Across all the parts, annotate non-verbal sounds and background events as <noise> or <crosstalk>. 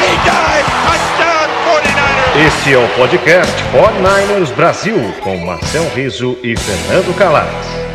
He dives, touchdown 49ers. Este é o podcast 49ers Brasil, com Marcel Riso e Fernando Calais.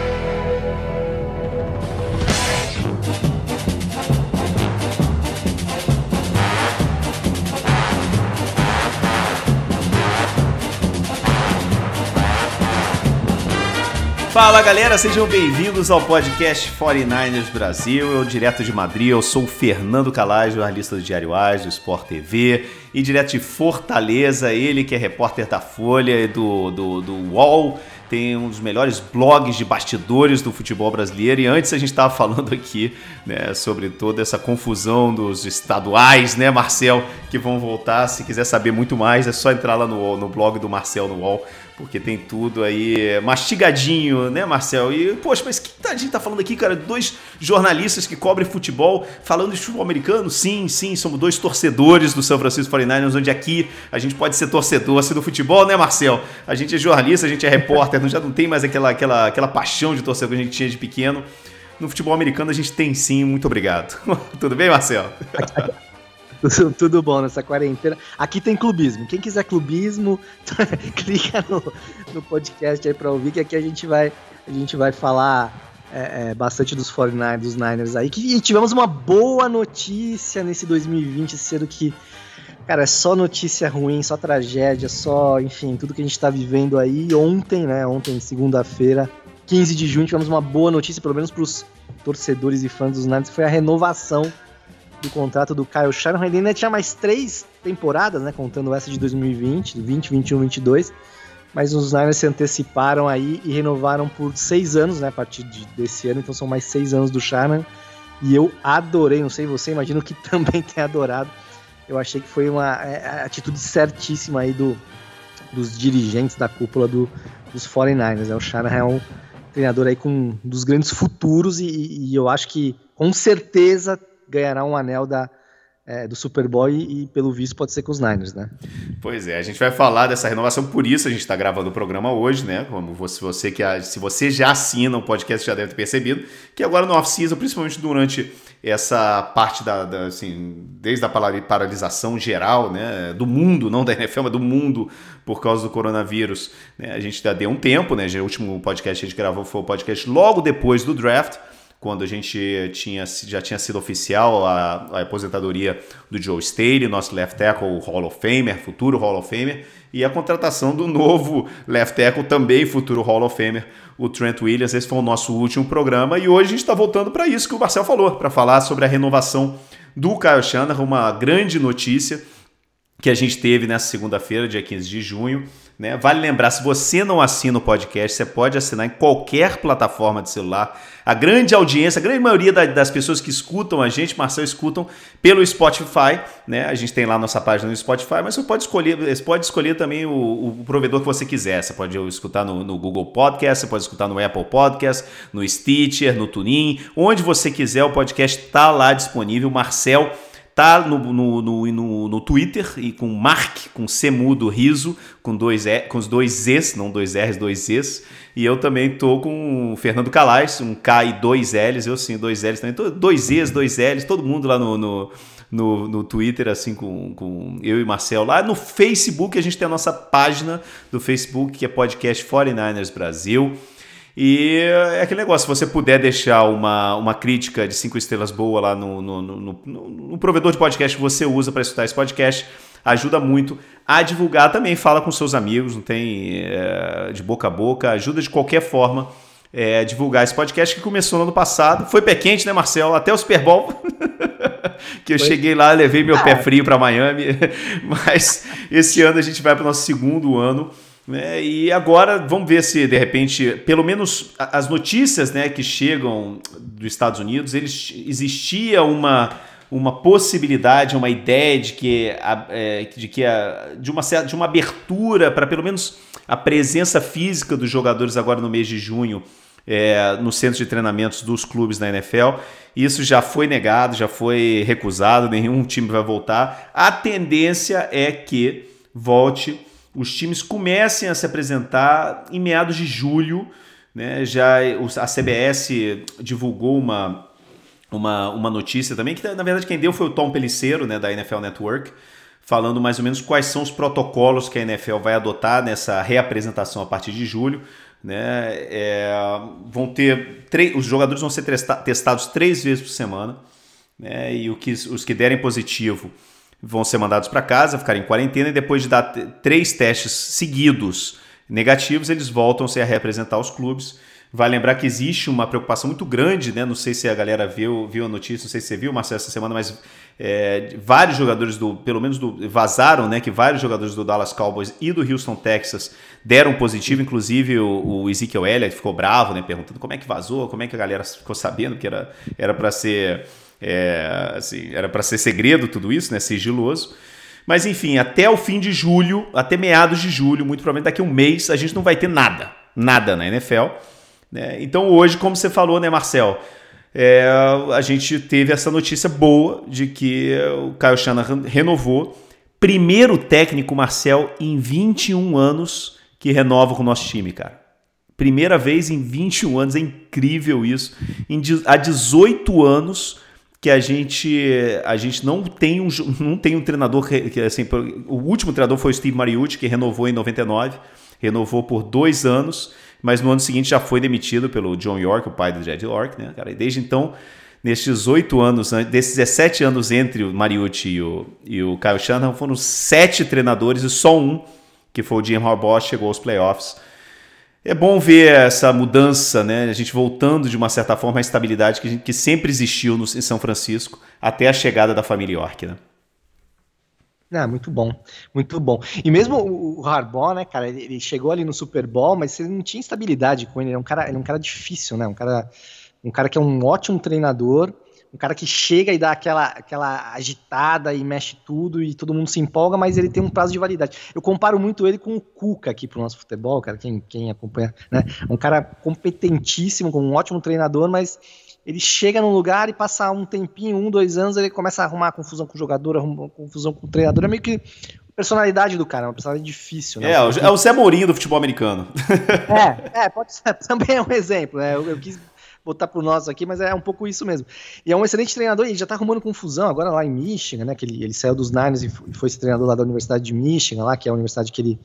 Fala galera, sejam bem-vindos ao podcast 49ers Brasil. Eu, direto de Madrid, eu sou o Fernando Calais, jornalista do Diário Ás, do Sport TV, e direto de Fortaleza, ele que é repórter da Folha e do, do, do UOL, tem um dos melhores blogs de bastidores do futebol brasileiro. E antes a gente estava falando aqui né, sobre toda essa confusão dos estaduais, né, Marcel, que vão voltar. Se quiser saber muito mais, é só entrar lá no, no blog do Marcel no UOL porque tem tudo aí mastigadinho, né, Marcel? E, poxa, mas que a gente tá falando aqui, cara? Dois jornalistas que cobrem futebol, falando de futebol americano? Sim, sim, somos dois torcedores do São Francisco 49ers, onde aqui a gente pode ser torcedor assim, do futebol, né, Marcel? A gente é jornalista, a gente é repórter, já não tem mais aquela, aquela, aquela paixão de torcedor que a gente tinha de pequeno. No futebol americano a gente tem sim, muito obrigado. <laughs> Tudo bem, Marcel? <laughs> Tudo, tudo bom nessa quarentena. Aqui tem clubismo. Quem quiser clubismo, <laughs> clica no, no podcast aí para ouvir, que aqui a gente vai, a gente vai falar é, é, bastante dos 49ers, dos Niners aí. Que, e tivemos uma boa notícia nesse 2020, sendo que, cara, é só notícia ruim, só tragédia, só, enfim, tudo que a gente tá vivendo aí. Ontem, né? Ontem, segunda-feira, 15 de junho, tivemos uma boa notícia, pelo menos pros torcedores e fãs dos Niners, foi a renovação do contrato do Kyle Shanahan. Ele ainda tinha mais três temporadas, né? Contando essa de 2020, 20, 21, 22. Mas os Niners se anteciparam aí e renovaram por seis anos, né? A partir de, desse ano. Então são mais seis anos do Shanahan. E eu adorei, não sei você, imagino que <laughs> também tem adorado. Eu achei que foi uma é, atitude certíssima aí do, dos dirigentes da cúpula do, dos 49ers. Né? O Shanahan é um treinador aí com um dos grandes futuros e, e eu acho que com certeza ganhará um anel da, é, do Super Bowl e, pelo visto, pode ser com os Niners, né? Pois é, a gente vai falar dessa renovação, por isso a gente está gravando o programa hoje, né? Como você, você que se você já assina o podcast, já deve ter percebido, que agora no off-season, principalmente durante essa parte da, da, assim, desde a paralisação geral, né, do mundo, não da NFL, mas do mundo por causa do coronavírus, né, a gente já deu um tempo, né, o último podcast que a gente gravou foi o podcast logo depois do draft, quando a gente tinha, já tinha sido oficial a, a aposentadoria do Joe Staley, nosso left tackle Hall of Famer, futuro Hall of Famer, e a contratação do novo left tackle, também futuro Hall of Famer, o Trent Williams. Esse foi o nosso último programa e hoje a gente está voltando para isso que o Marcel falou, para falar sobre a renovação do Kyle Shanahan, uma grande notícia que a gente teve nessa segunda-feira, dia 15 de junho. Né? Vale lembrar, se você não assina o podcast, você pode assinar em qualquer plataforma de celular. A grande audiência, a grande maioria das pessoas que escutam a gente, Marcel, escutam pelo Spotify. Né? A gente tem lá nossa página no Spotify, mas você pode escolher, você pode escolher também o, o provedor que você quiser. Você pode escutar no, no, Google Podcast, você pode escutar no Apple Podcast, no Stitcher, no TuneIn, onde você quiser, o podcast está lá disponível. Marcel Tá no, no, no, no, Twitter e com Mark, com C mudo, riso, com, dois e, com os dois Zs, não dois Rs, dois Zs. E eu também tô com o Fernando Calais, um K e dois Ls, eu sim, dois Ls também. Tô, dois Zs, dois Ls, todo mundo lá no, no no, no Twitter, assim, com, com eu e Marcel lá. No Facebook, a gente tem a nossa página do Facebook, que é Podcast 49ers Brasil. E é aquele negócio, se você puder deixar uma, uma crítica de cinco estrelas boa lá no, no, no, no, no provedor de podcast que você usa para escutar esse podcast, ajuda muito a divulgar também. Fala com seus amigos, não tem é, de boca a boca, ajuda de qualquer forma é, divulgar esse podcast que começou no ano passado. Foi pé quente, né, Marcel? Até o Super Bowl. <laughs> que eu Foi. cheguei lá, levei meu ah. pé frio para Miami. <laughs> Mas esse ano a gente vai para o nosso segundo ano. Né? E agora vamos ver se de repente, pelo menos as notícias né, que chegam dos Estados Unidos, eles, existia uma uma possibilidade, uma ideia de que, é, de, que a, de, uma, de uma abertura para pelo menos a presença física dos jogadores agora no mês de junho é, no centro de treinamentos dos clubes da NFL. Isso já foi negado, já foi recusado, nenhum time vai voltar. A tendência é que volte, os times comecem a se apresentar em meados de julho. Né? Já a CBS divulgou uma uma, uma notícia também, que na verdade quem deu foi o Tom Pelicero, né, da NFL Network, falando mais ou menos quais são os protocolos que a NFL vai adotar nessa reapresentação a partir de julho. Né? É, vão ter os jogadores vão ser testados três vezes por semana, né? e o que, os que derem positivo vão ser mandados para casa, ficarem em quarentena, e depois de dar três testes seguidos negativos, eles voltam -se a representar os clubes. Vai lembrar que existe uma preocupação muito grande, né? Não sei se a galera viu, viu a notícia, não sei se você viu, Marcelo, essa semana, mas é, vários jogadores do, pelo menos do, vazaram, né? Que vários jogadores do Dallas Cowboys e do Houston Texas deram positivo, inclusive o, o Ezekiel Elliott ficou bravo, né? Perguntando como é que vazou, como é que a galera ficou sabendo que era para ser é, assim, era para ser segredo tudo isso, né? Sigiloso. Mas enfim, até o fim de julho, até meados de julho, muito provavelmente daqui a um mês, a gente não vai ter nada, nada na NFL. Né? Então hoje, como você falou, né, Marcel? É, a gente teve essa notícia boa de que o Caio Shanahan renovou. Primeiro técnico, Marcel, em 21 anos que renova com o nosso time, cara. Primeira vez em 21 anos, é incrível isso. Em, há 18 anos que a gente a gente não tem um, não tem um treinador que assim, o último treinador foi o Steve Mariucci que renovou em 99, renovou por dois anos mas no ano seguinte já foi demitido pelo John York, o pai do Jed York, né, cara? E desde então, nesses oito anos, desses 17 anos entre o Mariucci e o, e o Kyle Shanahan, foram sete treinadores e só um, que foi o Jim Harbaugh, chegou aos playoffs. É bom ver essa mudança, né? A gente voltando de uma certa forma à estabilidade que, que sempre existiu no, em São Francisco até a chegada da família York, né? Ah, muito bom, muito bom. E mesmo o Harbaugh, né, cara, ele chegou ali no Super Bowl, mas você não tinha estabilidade com ele. Ele é um cara, ele é um cara difícil, né? Um cara, um cara que é um ótimo treinador, um cara que chega e dá aquela, aquela agitada e mexe tudo e todo mundo se empolga, mas ele tem um prazo de validade. Eu comparo muito ele com o Cuca aqui pro nosso futebol, cara, quem, quem acompanha, né? Um cara competentíssimo, com um ótimo treinador, mas ele chega num lugar e passa um tempinho, um, dois anos, ele começa a arrumar confusão com o jogador, arrumar confusão com o treinador. É meio que personalidade do cara, é uma personalidade difícil. Né? É, é o Zé Mourinho do futebol americano. É, é pode ser, <laughs> também é um exemplo. Né? Eu, eu quis botar pro nosso aqui, mas é um pouco isso mesmo. E é um excelente treinador, e ele já tá arrumando confusão agora lá em Michigan, né? Que ele, ele saiu dos Niners e foi esse treinador lá da Universidade de Michigan, lá, que é a universidade que ele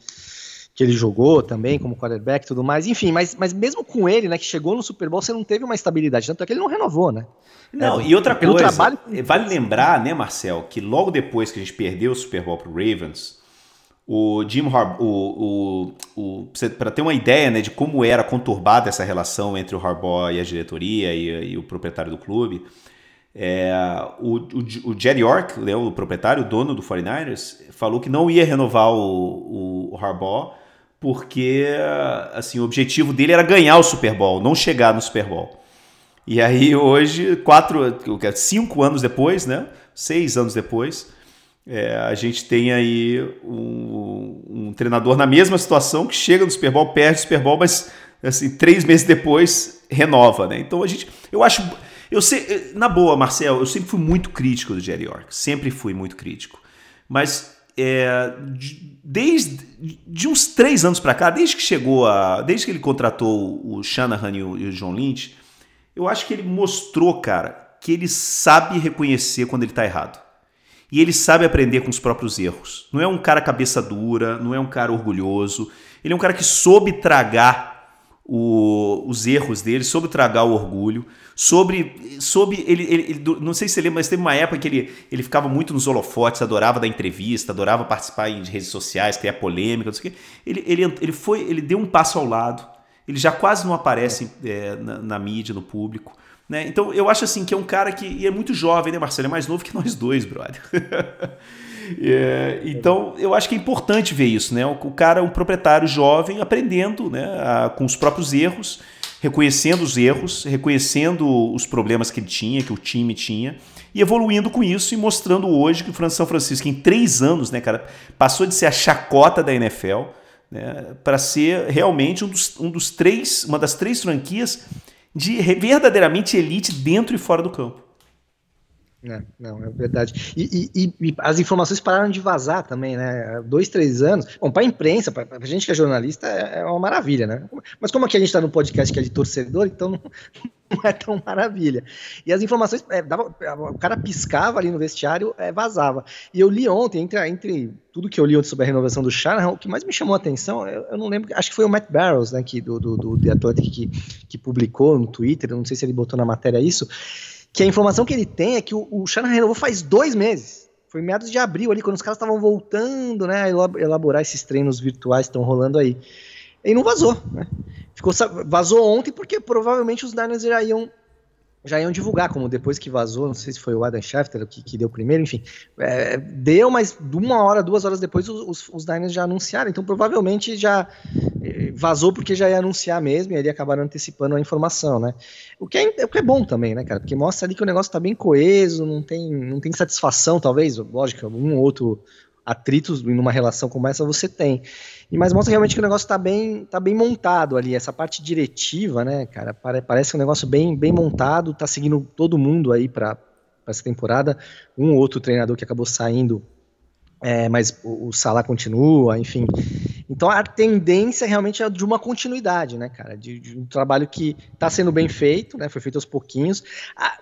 que ele jogou também como quarterback e tudo mais. Enfim, mas, mas mesmo com ele, né, que chegou no Super Bowl, você não teve uma estabilidade. Tanto é que ele não renovou, né? Não, é, e outra coisa, trabalho... vale lembrar, né, Marcel, que logo depois que a gente perdeu o Super Bowl pro Ravens, o Jim Harbaugh, o, o, o para ter uma ideia né, de como era conturbada essa relação entre o Harbaugh e a diretoria e, e o proprietário do clube, é, o, o, o Jerry York, né, o proprietário, o dono do 49ers, falou que não ia renovar o, o, Harbaugh porque assim, o objetivo dele era ganhar o Super Bowl, não chegar no Super Bowl. E aí hoje, quatro, cinco anos depois, né? Seis anos depois, é, a gente tem aí um, um, treinador na mesma situação que chega no Super Bowl, perde o Super Bowl, mas assim, três meses depois renova, né? Então a gente, eu acho, eu sei, na boa, Marcel, eu sempre fui muito crítico do Jerry York, sempre fui muito crítico, mas é, desde de uns três anos para cá, desde que chegou a, desde que ele contratou o Shanahan e o, e o John Lynch, eu acho que ele mostrou, cara, que ele sabe reconhecer quando ele está errado. E ele sabe aprender com os próprios erros. Não é um cara cabeça dura, não é um cara orgulhoso. Ele é um cara que soube tragar o, os erros dele, sobre tragar o orgulho, sobre. sobre ele, ele, ele, Não sei se você lembra, mas teve uma época que ele, ele ficava muito nos holofotes, adorava dar entrevista, adorava participar em redes sociais, criar polêmica, não sei o quê. Ele, ele, ele, foi, ele deu um passo ao lado, ele já quase não aparece é, na, na, mídia, no público. Né? Então eu acho assim que é um cara que é muito jovem, né, Marcelo? É mais novo que nós dois, brother. <laughs> É, então, eu acho que é importante ver isso, né? O cara um proprietário jovem aprendendo né, a, com os próprios erros, reconhecendo os erros, reconhecendo os problemas que ele tinha, que o time tinha, e evoluindo com isso e mostrando hoje que o São Francisco, em três anos, né, cara, passou de ser a chacota da NFL né, para ser realmente um dos, um dos três, uma das três franquias de verdadeiramente elite dentro e fora do campo. É, não, é verdade. E, e, e, as informações pararam de vazar também, né? Dois, três anos. Bom, para a imprensa, para a gente que é jornalista, é, é, uma maravilha, né? Mas como aqui a gente está no podcast que é de torcedor, então não, <laughs> não é tão maravilha. E as informações, é, dava, o cara piscava ali no vestiário, é, vazava. E eu li ontem, entre, entre tudo que eu li ontem sobre a renovação do Shanahan, o que mais me chamou a atenção, eu, eu não lembro, acho que foi o Matt Barrows, né, que, do, do, do The Athletic, que, que publicou no Twitter, não sei se ele botou na matéria isso que a informação que ele tem é que o, o Shanahan renovou faz dois meses. Foi meados de abril ali, quando os caras estavam voltando, né, a elaborar esses treinos virtuais que estão rolando aí. E não vazou, né? Ficou, vazou ontem porque provavelmente os Niners já iam já iam divulgar, como depois que vazou, não sei se foi o Adam Schefter que, que deu primeiro, enfim, é, deu, mas uma hora, duas horas depois os, os, Niners já anunciaram, então provavelmente já vazou porque já ia anunciar mesmo e ali acabaram antecipando a informação, né? O que, é, o que é bom também, né, cara? Porque mostra ali que o negócio tá bem coeso, não tem, não tem satisfação, talvez, lógico, um ou outro atritos numa relação como essa você tem. E mas mostra realmente que o negócio está bem, tá bem montado ali, essa parte diretiva, né, cara? Parece um negócio bem, bem montado, tá seguindo todo mundo aí para essa temporada. Um ou outro treinador que acabou saindo, é, mas o, o Salah continua, enfim. Então a tendência realmente é de uma continuidade, né, cara? De, de um trabalho que está sendo bem feito, né? Foi feito aos pouquinhos.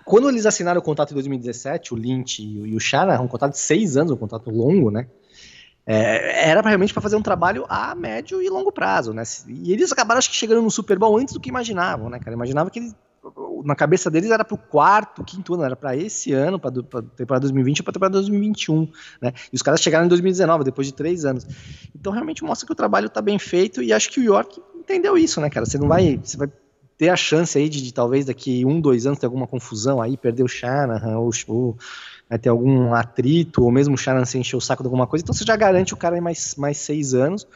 Quando eles assinaram o contrato em 2017, o Lynch e o, e o Shana, um contrato de seis anos, um contrato longo, né? É, era realmente para fazer um trabalho a médio e longo prazo, né? E eles acabaram, acho que, chegando no Super Bowl antes do que imaginavam, né, cara? Imaginava que eles, na cabeça deles era para o quarto, quinto ano, era para esse ano, para temporada 2020 ou para temporada 2021, né? E os caras chegaram em 2019, depois de três anos. Então, realmente mostra que o trabalho está bem feito e acho que o York entendeu isso, né, cara? Você não vai, você vai ter a chance aí de, de talvez daqui um, dois anos ter alguma confusão aí, perder o Shanahan ou, ou vai ter algum atrito, ou mesmo o Sharon se encher o saco de alguma coisa, então você já garante o cara em mais, mais seis anos.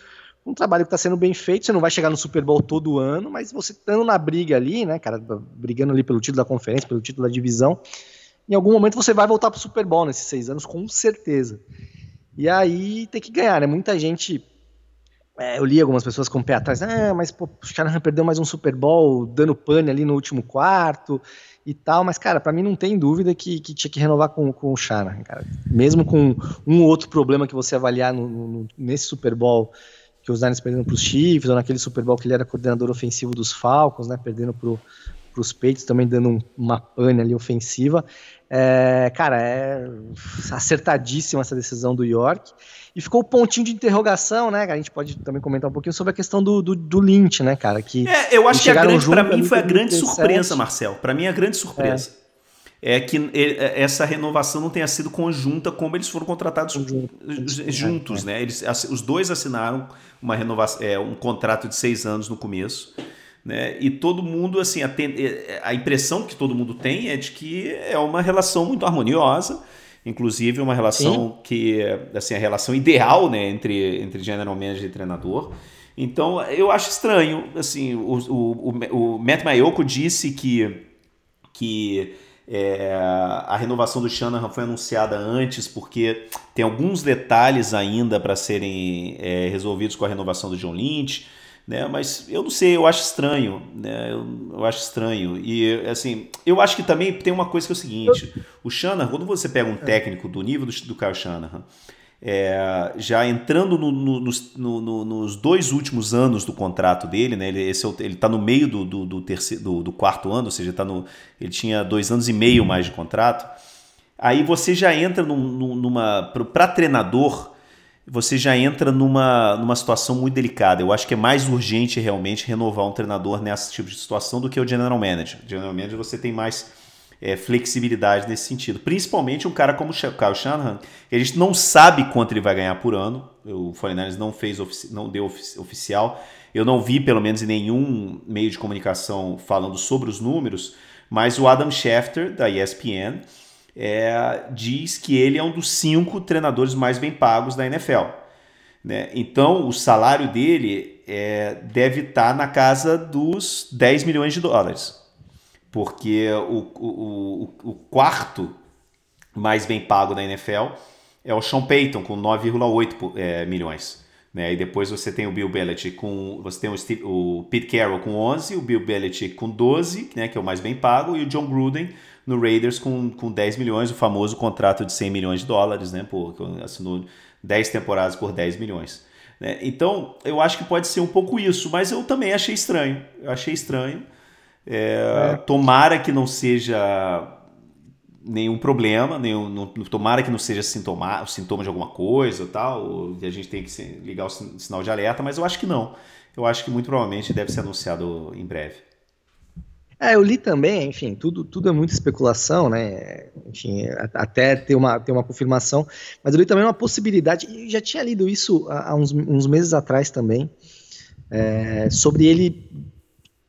Um trabalho que está sendo bem feito, você não vai chegar no Super Bowl todo ano, mas você estando na briga ali, né, cara, brigando ali pelo título da conferência, pelo título da divisão, em algum momento você vai voltar para o Super Bowl nesses seis anos, com certeza. E aí tem que ganhar, né? Muita gente. É, eu li algumas pessoas com o pé atrás, ah, mas pô, o Shanahan perdeu mais um Super Bowl, dando pane ali no último quarto e tal, mas, cara, para mim não tem dúvida que, que tinha que renovar com, com o Shanahan, cara. Mesmo com um ou outro problema que você avaliar no, no, nesse Super Bowl que os Niners perderam para os Chiefs, ou naquele Super Bowl que ele era coordenador ofensivo dos Falcons, né, perdendo para os Peitos, também dando um, uma pane ali ofensiva. É, cara, é acertadíssima essa decisão do York. E ficou o pontinho de interrogação, né? A gente pode também comentar um pouquinho sobre a questão do, do, do Lynch, né, cara? Que é, eu acho que a grande, para mim, foi a grande surpresa, Marcel. Para mim, a grande surpresa. É. é que é, essa renovação não tenha sido conjunta como eles foram contratados juntos, é, né? Eles, os dois assinaram uma renovação, é, um contrato de seis anos no começo. Né? E todo mundo, assim, a, a impressão que todo mundo tem é de que é uma relação muito harmoniosa inclusive uma relação Sim. que assim a relação ideal né entre entre general manager e treinador então eu acho estranho assim o, o, o, o Matt Mayoko disse que que é, a renovação do Shanahan foi anunciada antes porque tem alguns detalhes ainda para serem é, resolvidos com a renovação do John Lynch né? Mas eu não sei, eu acho estranho, né? Eu, eu, acho estranho. E assim, eu acho que também tem uma coisa que é o seguinte: o Shanahan, quando você pega um técnico do nível do, do Kyle Shanahan, é, já entrando no, no, no, nos dois últimos anos do contrato dele, né? Ele, esse, é tá no meio do, do, do, terceiro, do, do quarto ano, ou seja, tá no, ele tinha dois anos e meio mais de contrato. Aí você já entra num, numa. Para treinador você já entra numa, numa situação muito delicada. Eu acho que é mais urgente realmente renovar um treinador nesse tipo de situação do que o general manager. General manager você tem mais é, flexibilidade nesse sentido. Principalmente um cara como o Kyle Shanahan, que a gente não sabe quanto ele vai ganhar por ano. O 49ers não fez não deu ofici oficial. Eu não vi, pelo menos, em nenhum meio de comunicação falando sobre os números, mas o Adam Schefter, da ESPN, é, diz que ele é um dos cinco treinadores mais bem pagos da NFL. Né? Então, o salário dele é, deve estar na casa dos 10 milhões de dólares porque o, o, o, quarto mais bem pago da NFL é o Sean Payton, com 9,8 é, milhões. Né? E depois você tem o Bill Belichick com. Você tem o, Steve, o Pete Carroll com 11, o Bill Belichick com 12, né, que é o mais bem pago, e o John Gruden no Raiders com, com 10 milhões, o famoso contrato de 100 milhões de dólares, né? Por, assinou 10 temporadas por 10 milhões. Né? Então, eu acho que pode ser um pouco isso, mas eu também achei estranho. Eu achei estranho. É, é. Tomara que não seja nenhum problema, nenhum, não, tomara que não seja sintoma, sintoma de alguma coisa tal, e a gente tem que ligar o sinal de alerta, mas eu acho que não. Eu acho que muito provavelmente deve ser anunciado em breve. É, eu li também, enfim, tudo, tudo é muita especulação, né? Enfim, até ter uma, ter uma confirmação, mas eu li também uma possibilidade, e já tinha lido isso há uns, uns meses atrás também, é, sobre ele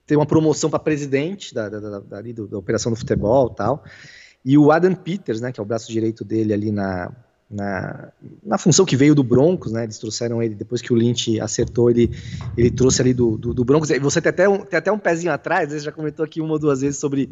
ter uma promoção para presidente da, da, da, da, da operação do futebol e tal. E o Adam Peters, né, que é o braço direito dele ali na, na, na função que veio do Broncos, né? Eles trouxeram ele depois que o Lynch acertou, ele, ele trouxe ali do, do, do Broncos. E você tem até, um, tem até um pezinho atrás, você já comentou aqui uma ou duas vezes sobre,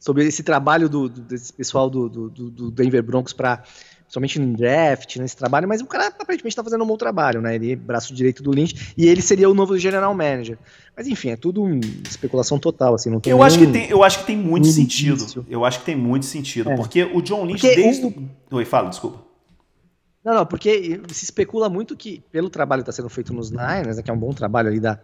sobre esse trabalho do, do desse pessoal do, do, do Denver Broncos para somente no draft, nesse trabalho, mas o cara aparentemente está fazendo um bom trabalho, né? Ele é braço direito do Lynch e ele seria o novo general manager. Mas enfim, é tudo especulação total, assim, não tem Eu acho que tem, eu acho que tem muito sentido. Eu acho que tem muito sentido, é. porque o John Lynch porque desde o... Oi, fala, desculpa. Não, não, porque se especula muito que pelo trabalho que está sendo feito nos Niners, né, que é um bom trabalho ali da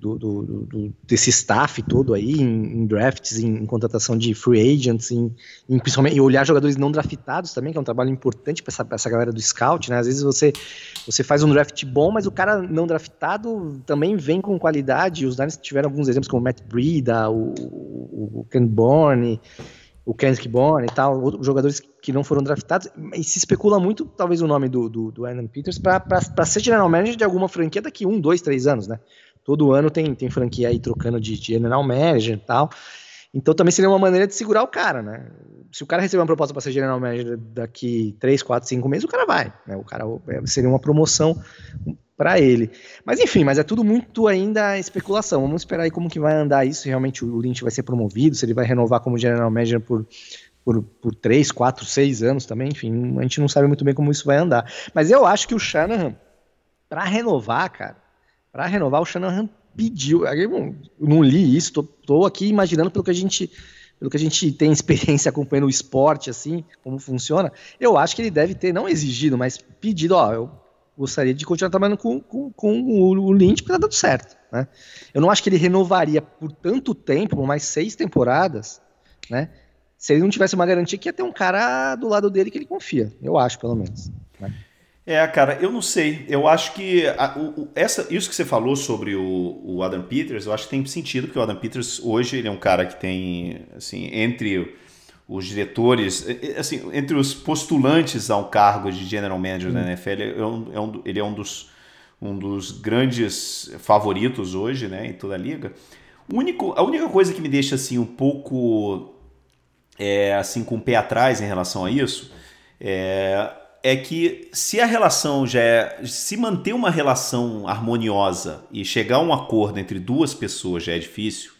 do, do, do, desse staff todo aí, em, em drafts, em, em, contratação de free agents, em, em, principalmente em olhar jogadores não draftados também, que é um trabalho importante para essa, essa galera do scout, né? Às vezes você, você faz um draft bom, mas o cara não draftado também vem com qualidade. Os Niners tiveram alguns exemplos como o Matt Breida, o, o, Ken Bourne, o Kendrick Bourne e tal, outros jogadores que não foram draftados, e se especula muito, talvez, o nome do, do, do Adam Peters para ser general manager de alguma franquia daqui um, dois, três anos, né? Todo ano tem, tem franquia aí trocando de, general manager e tal. Então também seria uma maneira de segurar o cara, né? Se o cara receber uma proposta para ser general manager daqui 3, 4, 5 meses, o cara vai. Né? O cara é, seria uma promoção para ele. Mas enfim, mas é tudo muito ainda especulação. Vamos esperar aí como que vai andar isso. Realmente o Lynch vai ser promovido, se ele vai renovar como general manager por, por, por 3, 4, 6 anos também. Enfim, a gente não sabe muito bem como isso vai andar. Mas eu acho que o Shanahan, para renovar, cara, para renovar, o Shanahan pediu. Eu não li isso, tô, tô, aqui imaginando pelo que a gente. Pelo que a gente tem experiência acompanhando o esporte, assim, como funciona, eu acho que ele deve ter, não exigido, mas pedido, ó, eu gostaria de continuar trabalhando com, com, com o Lynch porque tá dando certo, né? Eu não acho que ele renovaria por tanto tempo, por mais seis temporadas, né? Se ele não tivesse uma garantia que ia ter um cara do lado dele que ele confia, eu acho, pelo menos. Né? É, cara, eu não sei. Eu acho que a, o, essa, isso que você falou sobre o, o, Adam Peters, eu acho que tem sentido, porque o Adam Peters hoje ele é um cara que tem, assim, entre os diretores, assim, entre os postulantes a um cargo de general manager hum. da NFL, ele é um, é um, ele é um dos, um dos grandes favoritos hoje, né, em toda a liga. O único, a única coisa que me deixa assim um pouco é, assim com o pé atrás em relação a isso é é que se a relação já é. Se manter uma relação harmoniosa e chegar a um acordo entre duas pessoas já é difícil,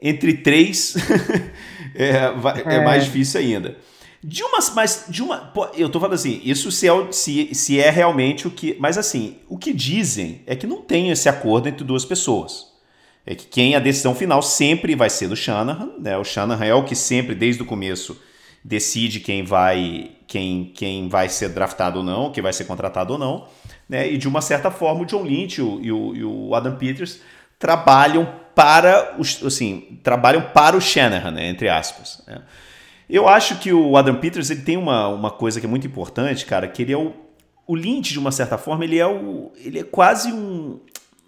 entre três <laughs> é, é. é, mais difícil ainda. De uma, mas de uma, eu tô falando assim, isso se é, se, se é realmente o que, mas assim, o que dizem é que não tem esse acordo entre duas pessoas. É que quem a decisão final sempre vai ser do Shanahan, né? O Shanahan é o que sempre desde o começo decide quem vai quem, quem vai ser draftado ou não, quem vai ser contratado ou não. Né? E de uma certa forma o John Lynch e o, e o Adam Peters trabalham para os, assim, trabalham para o Shanahan, né? entre aspas. Né? Eu acho que o Adam Peters ele tem uma, uma coisa que é muito importante, cara, que ele é o, o Lynch, de uma certa forma, ele é, o, ele é quase um,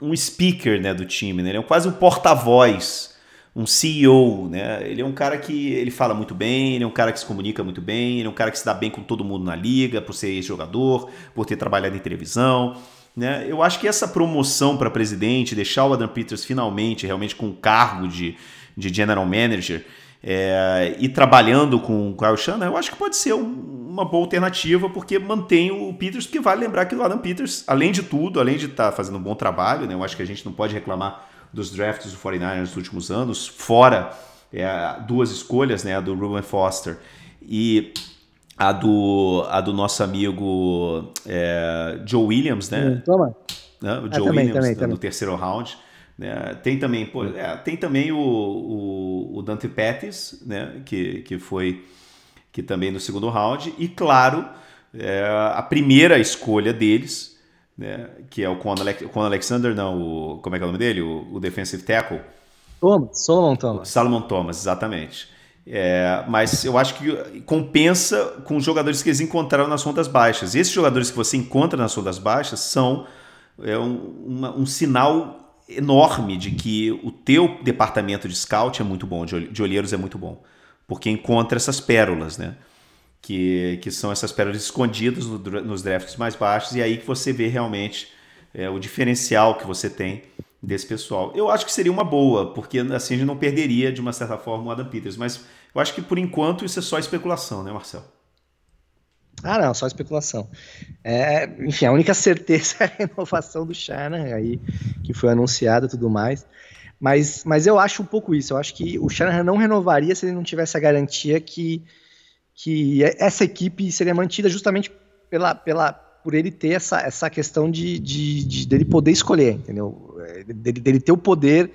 um speaker né, do time, né? ele é quase um porta-voz, um CEO. Né? Ele é um cara que ele fala muito bem, ele é um cara que se comunica muito bem, ele é um cara que se dá bem com todo mundo na liga, por ser jogador, por ter trabalhado em televisão. Né? Eu acho que essa promoção para presidente, deixar o Adam Peters finalmente realmente com o cargo de, de general manager, é, e trabalhando com o Kyle Shanahan, eu acho que pode ser um, uma boa alternativa, porque mantém o Peters, porque vale lembrar que o Adam Peters, além de tudo, além de estar tá fazendo um bom trabalho, né, eu acho que a gente não pode reclamar dos drafts do 49ers nos últimos anos, fora é, duas escolhas, né, a do Ruben Foster e a do, a do nosso amigo é, Joe Williams, né? Toma. Né? O ah, Joe também, Williams, também, né, no terceiro round. Né? Tem também, pô, é, tem também o, o, o, Dante Pettis, né? que, que foi que também no segundo round, e claro, é, a primeira escolha deles, né? que é o Con, Alexander, não, o, como é que é o nome dele? O, o defensive tackle. Thomas, Solomon Thomas. Salomon Thomas, exatamente. É, mas eu acho que compensa com os jogadores que eles encontraram nas rondas baixas. E esses jogadores que você encontra nas rondas baixas são é, um, uma, um sinal enorme de que o teu departamento de scout é muito bom, de olheiros é muito bom, porque encontra essas pérolas, né? Que, que são essas pérolas escondidas no, nos drafts mais baixos e aí que você vê realmente é, o diferencial que você tem desse pessoal. Eu acho que seria uma boa, porque assim a gente não perderia de uma certa forma o Adam Peters, mas eu acho que por enquanto isso é só especulação, né, Marcelo? Ah, não, só especulação. É, enfim, a única certeza <laughs> é a renovação do Shanahan aí, que foi anunciada e tudo mais. Mas, mas eu acho um pouco isso. Eu acho que o Shanahan não renovaria se ele não tivesse a garantia que, que essa equipe seria mantida justamente pela, pela, por ele ter essa, essa questão de, de, de dele poder escolher, entendeu? É, dele, dele ter o poder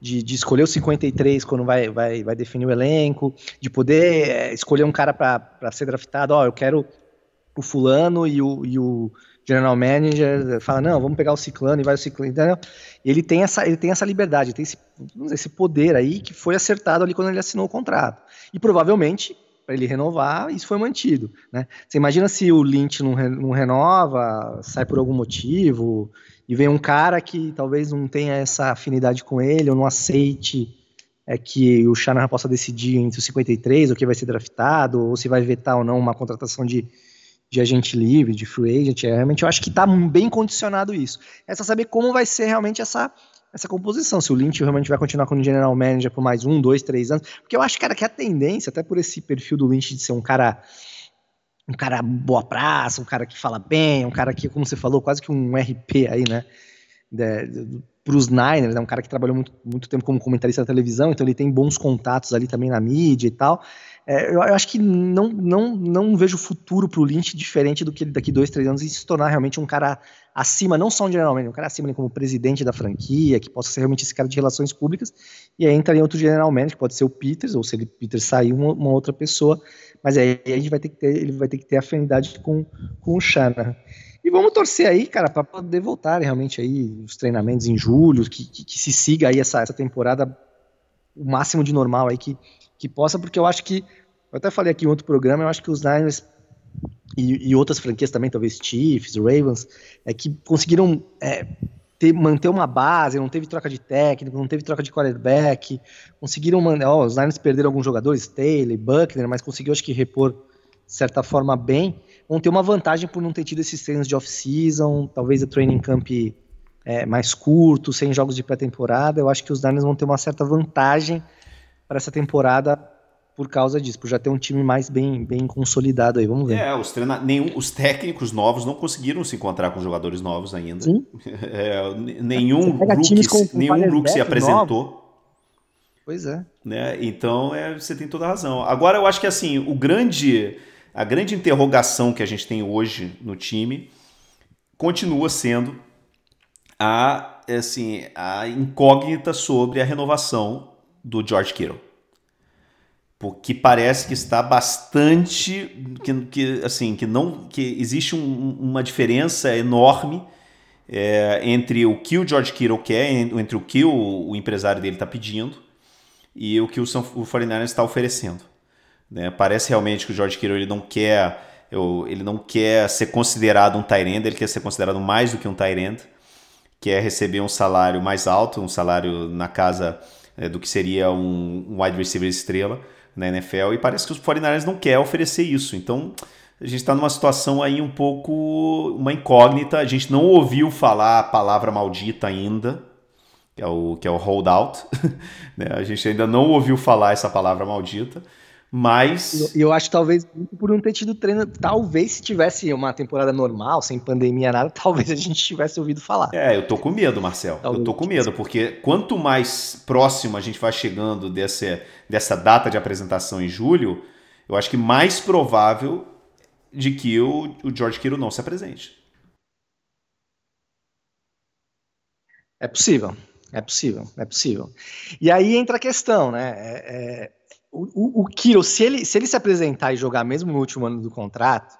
de, de, escolher o 53 quando vai, vai, vai definir o elenco, de poder é, escolher um cara para ser draftado. Ó, oh, eu quero o fulano e o, e o general manager fala, não, vamos pegar o ciclano e vai o ciclano, entendeu? Ele tem essa, ele tem essa liberdade, tem esse, esse poder aí que foi acertado ali quando ele assinou o contrato. E provavelmente, para ele renovar, isso foi mantido, né? Você imagina se o Lynch não, não renova, sai por algum motivo, e vem um cara que talvez não tenha essa afinidade com ele, ou não aceite é que o Shanahan possa decidir entre os 53, ou que vai ser draftado, ou se vai vetar ou não uma contratação de de agente livre, de free agent, é, realmente eu acho que está bem condicionado isso. É só saber como vai ser realmente essa, essa composição, se o Lynch realmente vai continuar como general manager por mais um, dois, três anos, porque eu acho, cara, que a tendência, até por esse perfil do Lynch de ser um cara um cara boa praça, um cara que fala bem, um cara que, como você falou, quase que um RP aí, né, para os Niners, é né, um cara que trabalhou muito, muito tempo como comentarista da televisão, então ele tem bons contatos ali também na mídia e tal, é, eu, eu, acho que não, não, não vejo futuro para o Lynch diferente do que ele daqui dois, três anos e se tornar realmente um cara acima, não só um general manager, um cara acima como presidente da franquia, que possa ser realmente esse cara de relações públicas, e aí entra em outro general manager, que pode ser o Peters, ou se ele Peters sair, uma, uma outra pessoa, mas aí a gente vai ter que ter, ele vai ter que ter afinidade com, com o Shanahan. E vamos torcer aí, cara, para poder voltar realmente aí os treinamentos em julho, que, que, que, se siga aí essa, essa temporada o máximo de normal aí que, que possa, porque eu acho que, eu até falei aqui em outro programa, eu acho que os Niners e, e outras franquias também, talvez Chiefs, Ravens, é que conseguiram é, ter, manter uma base, não teve troca de técnico, não teve troca de quarterback, conseguiram mandar, ó, os Niners perderam alguns jogadores, Taylor, Buckner, mas conseguiu acho que repor de certa forma bem, vão ter uma vantagem por não ter tido esses treinos de off-season, talvez o training camp é, mais curto, sem jogos de pré-temporada, eu acho que os Niners vão ter uma certa vantagem para essa temporada por causa disso, por já ter um time mais bem, bem consolidado aí, vamos ver. É, os, treina... Nenhum, os técnicos novos não conseguiram se encontrar com jogadores novos ainda. Sim. <laughs> É, nenhum rookie, com, com nenhum rookie se apresentou. Novo. Pois é. Né? Então, é, você tem toda a razão. Agora, eu acho que assim, o grande, a grande interrogação que a gente tem hoje no time continua sendo a, assim, a incógnita sobre a renovação do George Kittle. Porque parece que está bastante que, que assim que não que existe um, uma diferença enorme é, entre o que o George Kittle quer, entre o que o, o empresário dele está pedindo e o que o, São, o 49ers está oferecendo. Né? Parece realmente que o George Kittle ele não quer ele não quer ser considerado um end, ele quer ser considerado mais do que um end, quer receber um salário mais alto, um salário na casa é, do que seria um, um wide receiver estrela na NFL, e parece que os 49ers não querem oferecer isso. Então, a gente está numa situação aí um pouco uma incógnita. A gente não ouviu falar a palavra maldita ainda, que é o, que é o holdout. <laughs> né? A gente ainda não ouviu falar essa palavra maldita. Mas. Eu, eu acho talvez por não ter tido treino. Talvez se tivesse uma temporada normal, sem pandemia, nada, <laughs> talvez a gente tivesse ouvido falar. É, eu tô com medo, Marcel. Talvez eu tô com medo, porque quanto mais próximo a gente vai chegando desse, dessa data de apresentação em julho, eu acho que mais provável de que o, o George Kittle não se apresente. É possível, é possível, é possível. E aí entra a questão, né? É, é o, o, Kiro, se ele, se ele se apresentar e jogar mesmo no último ano do contrato,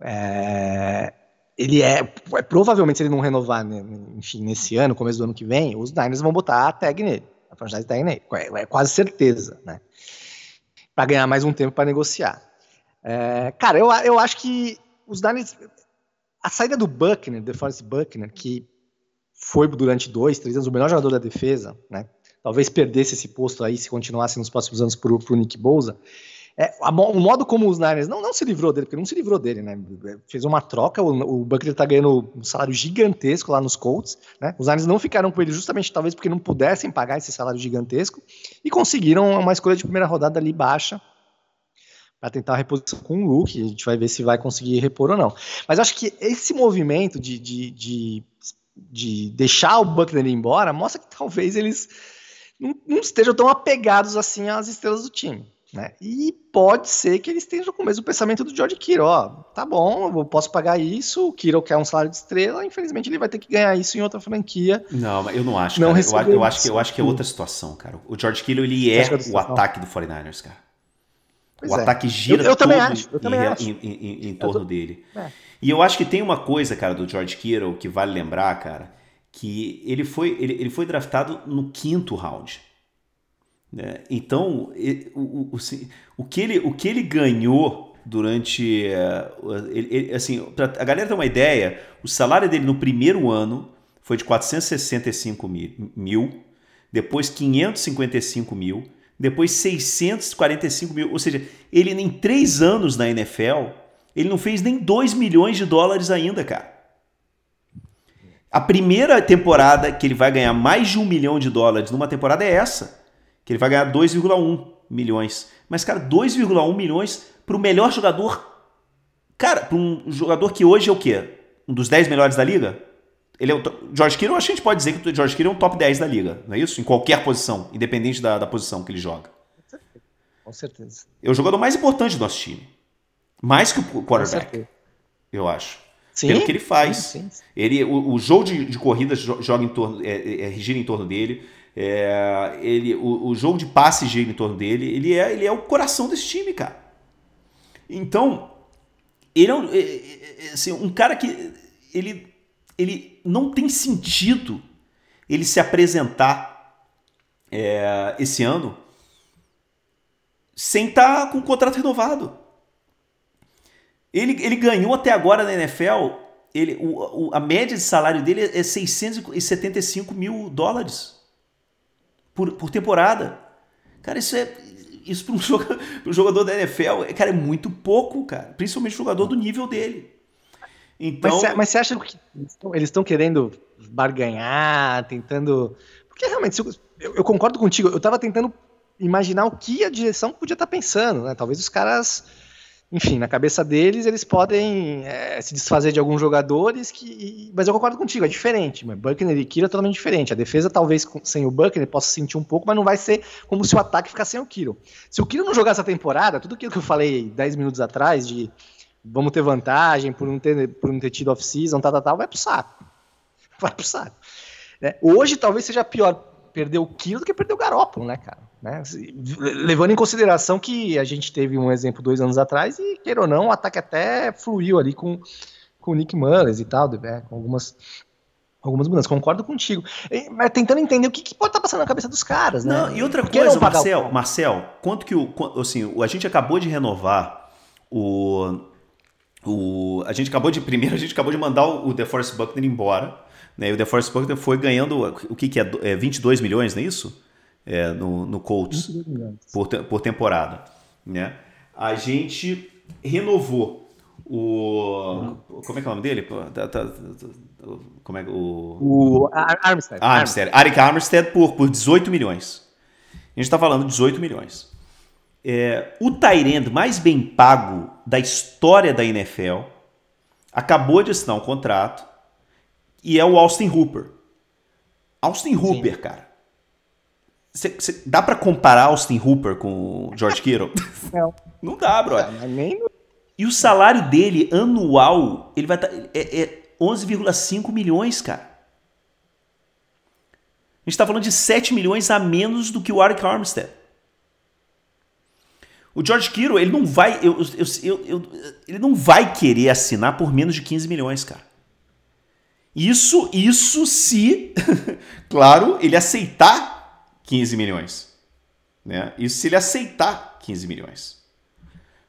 é, ele é, é, provavelmente se ele não renovar, né, enfim, nesse ano, começo do ano que vem, os Niners vão botar a tag nele, a franchise tag nele, é, é quase certeza, né? Para ganhar mais um tempo para negociar. É, cara, eu, eu acho que os Niners, a saída do Buckner, DeForest Buckner, que foi durante dois, três anos o melhor jogador da defesa, né? Talvez perdesse esse posto aí se continuasse nos próximos anos para o Nick Bouza. É, a, o modo como os Niners não, não se livrou dele, porque não se livrou dele, né? Fez uma troca, o, o Buckley tá ganhando um salário gigantesco lá nos Colts, né? Os Niners não ficaram com ele justamente talvez porque não pudessem pagar esse salário gigantesco e conseguiram uma escolha de primeira rodada ali baixa para tentar a reposição com o Luke. A gente vai ver se vai conseguir repor ou não. Mas acho que esse movimento de, de, de, de deixar o Buckner embora mostra que talvez eles não, não estejam tão apegados assim às estrelas do time. Né? E pode ser que eles estejam com o mesmo pensamento do George Kittle, ó, tá bom, eu posso pagar isso, o Kittle quer um salário de estrela, infelizmente ele vai ter que ganhar isso em outra franquia. Não, eu não acho, não cara. Eu, eu, acho que, eu acho que é outra situação, cara. O George Kittle, ele é, é o ataque do 49ers, cara. Pois o é. ataque gira eu, eu todo acho, em, em, em, em, torno tô... dele. É. E eu acho que tem uma coisa, cara, do George Kittle que vale lembrar, cara, que ele foi, ele, ele foi draftado no quinto round. Né? Então, ele, o, o, o, que ele, o que ele ganhou durante. Uh, ele, ele, assim, pra a galera ter uma ideia, o salário dele no primeiro ano foi de 465 mil, depois 555 mil, depois 645 mil. Ou seja, ele em três anos na NFL, ele não fez nem 2 milhões de dólares ainda, cara. A primeira temporada que ele vai ganhar mais de um milhão de dólares numa temporada é essa. Que ele vai ganhar 2,1 milhões. Mas, cara, 2,1 milhões para o melhor jogador. Cara, para um jogador que hoje é o quê? Um dos 10 melhores da liga? Ele é o George Kittle, acho que a gente pode dizer que o George Kittle é um top 10 da liga, não é isso? Em qualquer posição, independente da, da posição que ele joga. Com certeza. É o jogador mais importante do nosso time. Mais que o quarterback, eu acho. Sim, pelo que ele faz. Sim, sim. Ele, o, o, jogo de, de corridas joga em torno, é, é, é, gira em torno dele. É, ele, o, o, jogo de passe gira em torno dele. Ele é, ele é o coração desse time, cara. Então, ele é um, é, é, assim, um cara que ele, ele não tem sentido ele se apresentar esse ano sem estar tá com o contrato renovado. Ele, ele ganhou até agora na NFL, ele, o, o, a média de salário dele é 675 mil dólares por, por temporada. Cara, isso é. Isso para <laughs> um jogador, jogador da NFL, cara, é muito pouco, cara. Principalmente jogador do nível dele. Então... Mas, você acha que eles estão querendo barganhar, tentando. Porque realmente, eu, eu concordo contigo, eu estava tentando imaginar o que a direção podia estar tá pensando, né? Talvez os caras enfim, na cabeça deles, eles podem é, se desfazer de alguns jogadores que. Mas eu concordo contigo, é diferente. Mas Buckner e Kiro é totalmente diferente. A defesa, talvez, sem o Buckner, possa sentir um pouco, mas não vai ser como se o ataque ficasse sem o Kiro. Se o Kiro não jogar essa temporada, tudo aquilo que eu falei 10 minutos atrás, de vamos ter vantagem por não ter, por não ter tido off-season, tal, tal, tal, vai pro saco. <laughs> Vai pro saco. É, hoje talvez seja pior perder o Kiro do que perder o Garópolo, né, cara? Né? Levando em consideração que a gente teve um exemplo dois anos atrás e, queira ou não, o ataque até fluiu ali com, com o Nick Mullins e tal, né? com algumas, algumas mudanças. Concordo contigo. Mas tentando entender o que, que pode estar tá passando na cabeça dos caras, né? Não, e outra coisa, Marcel, o... Marcel, quanto que o. Assim, a gente acabou de renovar o, O, a gente acabou de. Primeiro, a gente acabou de mandar o, o DeForest Buckner embora. Né? E o DeForest Buckner foi ganhando o que, que é, é 22 milhões, não é isso? É, no, no Colts por, por temporada. Né? A gente renovou o. Como é que é o nome dele? Tá, tá, tá, como é o. O Armstead. Armstead. Arik Armstead por, por 18 milhões. A gente está falando de 18 milhões. É, o Tyrend mais bem pago da história da NFL acabou de assinar um contrato e é o Austin Hooper. Austin Hooper, Sim. cara. Cê, cê, dá para comparar Austin Hooper com o George Kittle? <laughs> Não. Não dá, bro. E o salário dele anual, ele vai estar tá, é, é 11,5 milhões, cara. A gente está falando de 7 milhões a menos do que o Arik Armstead. O George Kittle, ele não vai, eu, eu, eu, ele não vai querer assinar por menos de 15 milhões, cara. Isso, isso se, <laughs> claro, ele aceitar 15 milhões. Né? Isso se ele aceitar 15 milhões.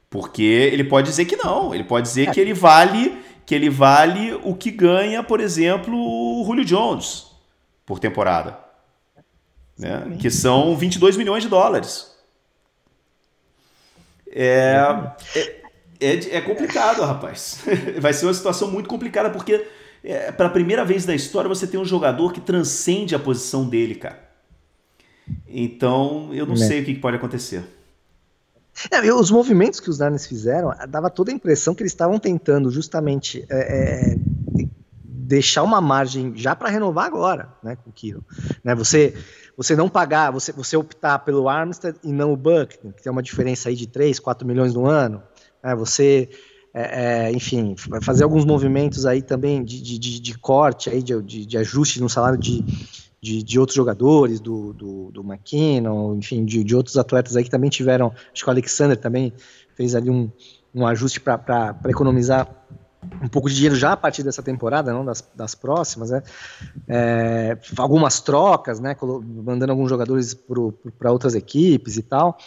Porque ele pode dizer que não, ele pode dizer que ele vale que ele vale o que ganha, por exemplo, o Julio Jones por temporada. Né? Que são 22 milhões de dólares. É, é, é, é complicado, rapaz. <laughs> Vai ser uma situação muito complicada, porque é, pela primeira vez na história você tem um jogador que transcende a posição dele, cara. Então, eu não é. sei o que pode acontecer. É, os movimentos que os Niners fizeram dava toda a impressão que eles estavam tentando justamente é, é deixar uma margem já para renovar agora, né, com o Kiro. Né, você, você não pagar, você, você optar pelo Armstead e não o Buck, que tem uma diferença aí de 3, 4 milhões no ano, né, você, é, é, enfim, fazer alguns movimentos aí também de, de, de, de corte, aí de, de, ajuste no salário de, de, outros jogadores, do, do, do McKinnon, enfim, de, de outros atletas aí que também tiveram, acho que o Alexander também fez ali um, um ajuste para economizar um pouco de dinheiro já a partir dessa temporada, não das, das próximas, né? É, algumas trocas, né? Mandando alguns jogadores para outras equipes e tal.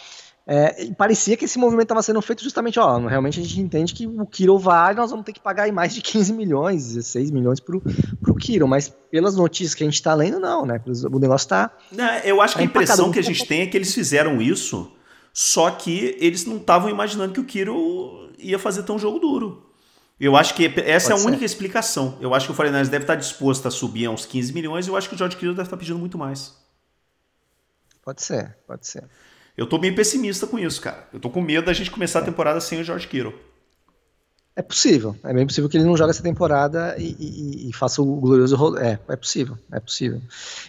É, e parecia que esse movimento estava sendo feito justamente, ó, realmente a gente entende que o Kiro vale, nós vamos ter que pagar mais de 15 milhões, 16 milhões pro, pro Kiro, mas pelas notícias que a gente está lendo, não, né? O negócio está. Eu acho tá que a impressão que a gente tem é que eles fizeram isso, só que eles não estavam imaginando que o Kiro ia fazer tão jogo duro. Eu acho que essa Pode é a única explicação. Eu acho que o Foreigners deve estar disposto a subir a uns 15 milhões e eu acho que o George Kittle deve estar pedindo muito mais. Pode ser, pode ser. Eu tô bem pessimista com isso, cara. Eu tô com medo da gente começar a temporada sem o George Kittle. É possível. É bem possível que ele não jogue essa temporada e, e, e faça o glorioso rolo. É, é possível. É possível.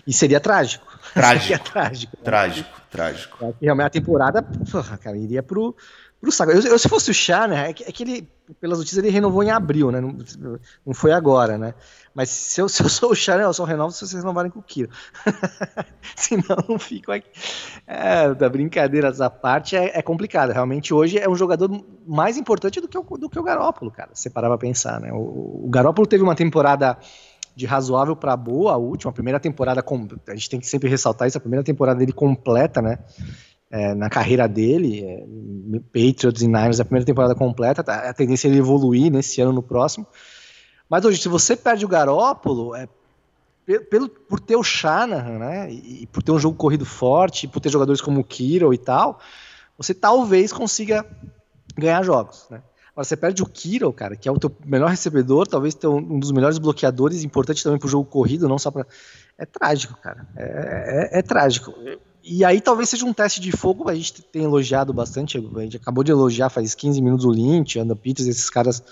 E seria trágico. <laughs> Trágico. seria trágico. Né? Trágico, trágico. É, realmente a temporada, porra, cara, iria pro, pro saco. Eu, eu, se fosse o Chá, né? É que, é que ele, pelas notícias, ele renovou em abril, né? Não, não foi agora, né? Mas se eu, se eu sou o Sharon, eu só renovo se vocês renovarem com o Kiro. <laughs> Senão não fico aqui. É, da brincadeira essa parte é, é complicado. Realmente hoje é um jogador mais importante do que o, do que o Garópolo, cara. Se parar pra pensar, né? O, o Garópolo teve uma temporada de razoável para boa, a última, a primeira temporada, a gente tem que sempre ressaltar isso, a primeira temporada dele completa, né? É, na carreira dele, é, Patriots e Niners, a primeira temporada completa, a tendência é ele evoluir nesse ano no próximo. Mas hoje, se você perde o Garópolo, é, pelo, por ter o Shanahan, né, e, por ter um jogo corrido forte, por ter jogadores como o Kiro e tal, você talvez consiga ganhar jogos, né. Agora, você perde o Kiro, cara, que é o teu melhor recebedor, talvez ter um, dos melhores bloqueadores, importante também para o jogo corrido, não só para... É trágico, cara, é, é, é trágico. E aí talvez seja um teste de fogo, a gente tem elogiado bastante, a gente acabou de elogiar faz 15 minutos o Lynch, Anda Peters, esses caras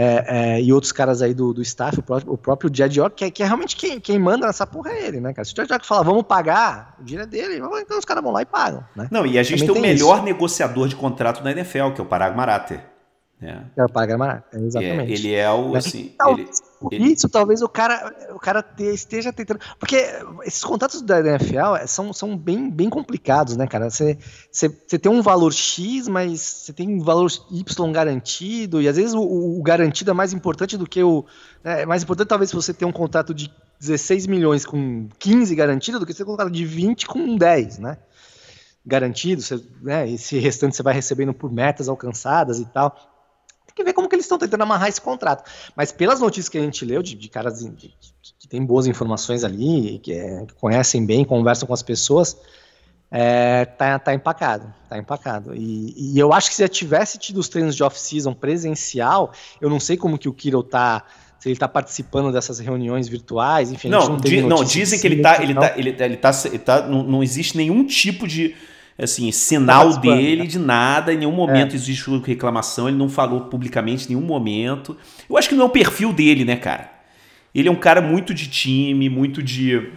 é, é, e outros caras aí do, do staff, o próprio, o próprio Jed York, que é, que é realmente quem, quem manda nessa porra é ele, né, cara? Se o Jed York falar, vamos pagar, o dinheiro é dele, então os caras vão lá e pagam, né? Não, e a gente Também tem o melhor isso. negociador de contrato da NFL, que é o Parag Marater. É. é o Parag Marater, exatamente. É, ele é o, assim... Então, ele, isso, talvez o cara, o cara esteja tentando. Porque esses contratos da NFL é, são, são bem, bem complicados, né, cara? Você, você, você tem um valor X, mas você tem um valor Y garantido, e às vezes o, o garantido é mais importante do que o. Né, é mais importante, talvez, você ter um contrato de 16 milhões com 15 garantido do que você ter um contrato de 20 com 10, né? Garantido, você, né, esse restante você vai recebendo por metas alcançadas e tal. Tem que ver como que eles estão tentando amarrar esse contrato. Mas pelas notícias que a gente leu, de, de caras de, de, que têm boas informações ali, que, é, que, conhecem bem, conversam com as pessoas, é, tá, tá empacado, tá empacado. E, e, eu acho que se já tivesse tido os treinos de off-season presencial, eu não sei como que o Kiro tá se ele está participando dessas reuniões virtuais, enfim. Não, não, di, não dizem que ele está, ele tá, ele tá, ele tá, ele tá, não, não existe nenhum tipo de assim, sinal tá dele, né? de nada, em nenhum momento é. existe reclamação, ele não falou publicamente em nenhum momento. Eu acho que não é o perfil dele, né, cara? Ele é um cara muito de time, muito de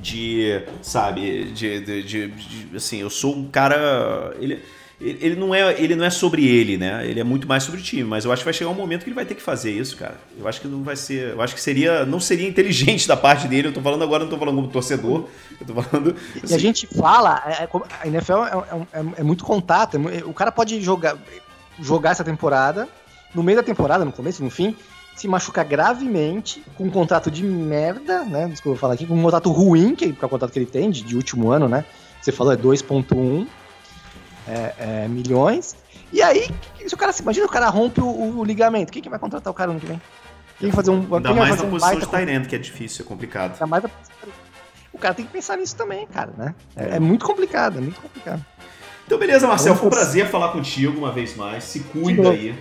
de, sabe, de, de, de, de assim, eu sou um cara, ele ele não, é, ele não é sobre ele, né? Ele é muito mais sobre o time. Mas eu acho que vai chegar um momento que ele vai ter que fazer isso, cara. Eu acho que não vai ser. Eu acho que seria. Não seria inteligente <laughs> da parte dele. Eu tô falando agora, não tô falando como torcedor. Eu tô falando. Assim. E a assim. gente fala, é, é, a NFL é, é, é muito contato. o cara pode jogar, jogar essa temporada, no meio da temporada, no começo, no fim, se machucar gravemente, com um contrato de merda, né? Desculpa falar aqui, com um contrato ruim, que, que é o contrato que ele tem, de, de último ano, né? Você falou é 2.1 é, é, milhões. E aí, se o cara se imagina, o cara rompe o, o ligamento, quem que vai contratar o cara ano que vem? Quem vai fazer um. Ainda quem mais fazer na um posição de Tyrant, que é difícil, é complicado. Ainda mais O cara tem que pensar nisso também, cara, né? É, é muito complicado, é muito complicado. Então, beleza, Marcel, foi um prazer falar contigo uma vez mais. Se cuida aí.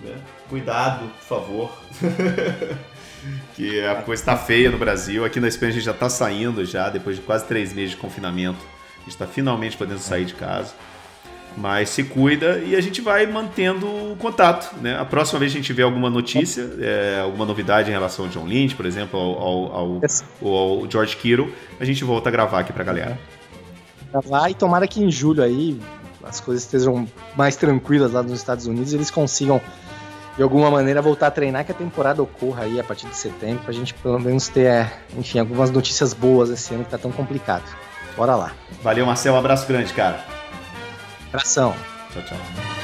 Né? Cuidado, por favor. <laughs> que a coisa está feia no Brasil. Aqui na Espanha a gente já está saindo já, depois de quase três meses de confinamento. A gente está finalmente podendo sair de casa. Mas se cuida e a gente vai mantendo o contato. Né? A próxima vez que a gente tiver alguma notícia, é, alguma novidade em relação ao John Lynch, por exemplo, ao, ao, ao, ao George Kittle, a gente volta a gravar aqui pra galera. Gravar e tomara que em julho aí as coisas estejam mais tranquilas lá nos Estados Unidos e eles consigam de alguma maneira voltar a treinar que a temporada ocorra aí a partir de setembro pra gente pelo menos ter, enfim, algumas notícias boas esse ano que tá tão complicado. Bora lá. Valeu, Marcel. Um abraço grande, cara. Abração. Tchau, tchau.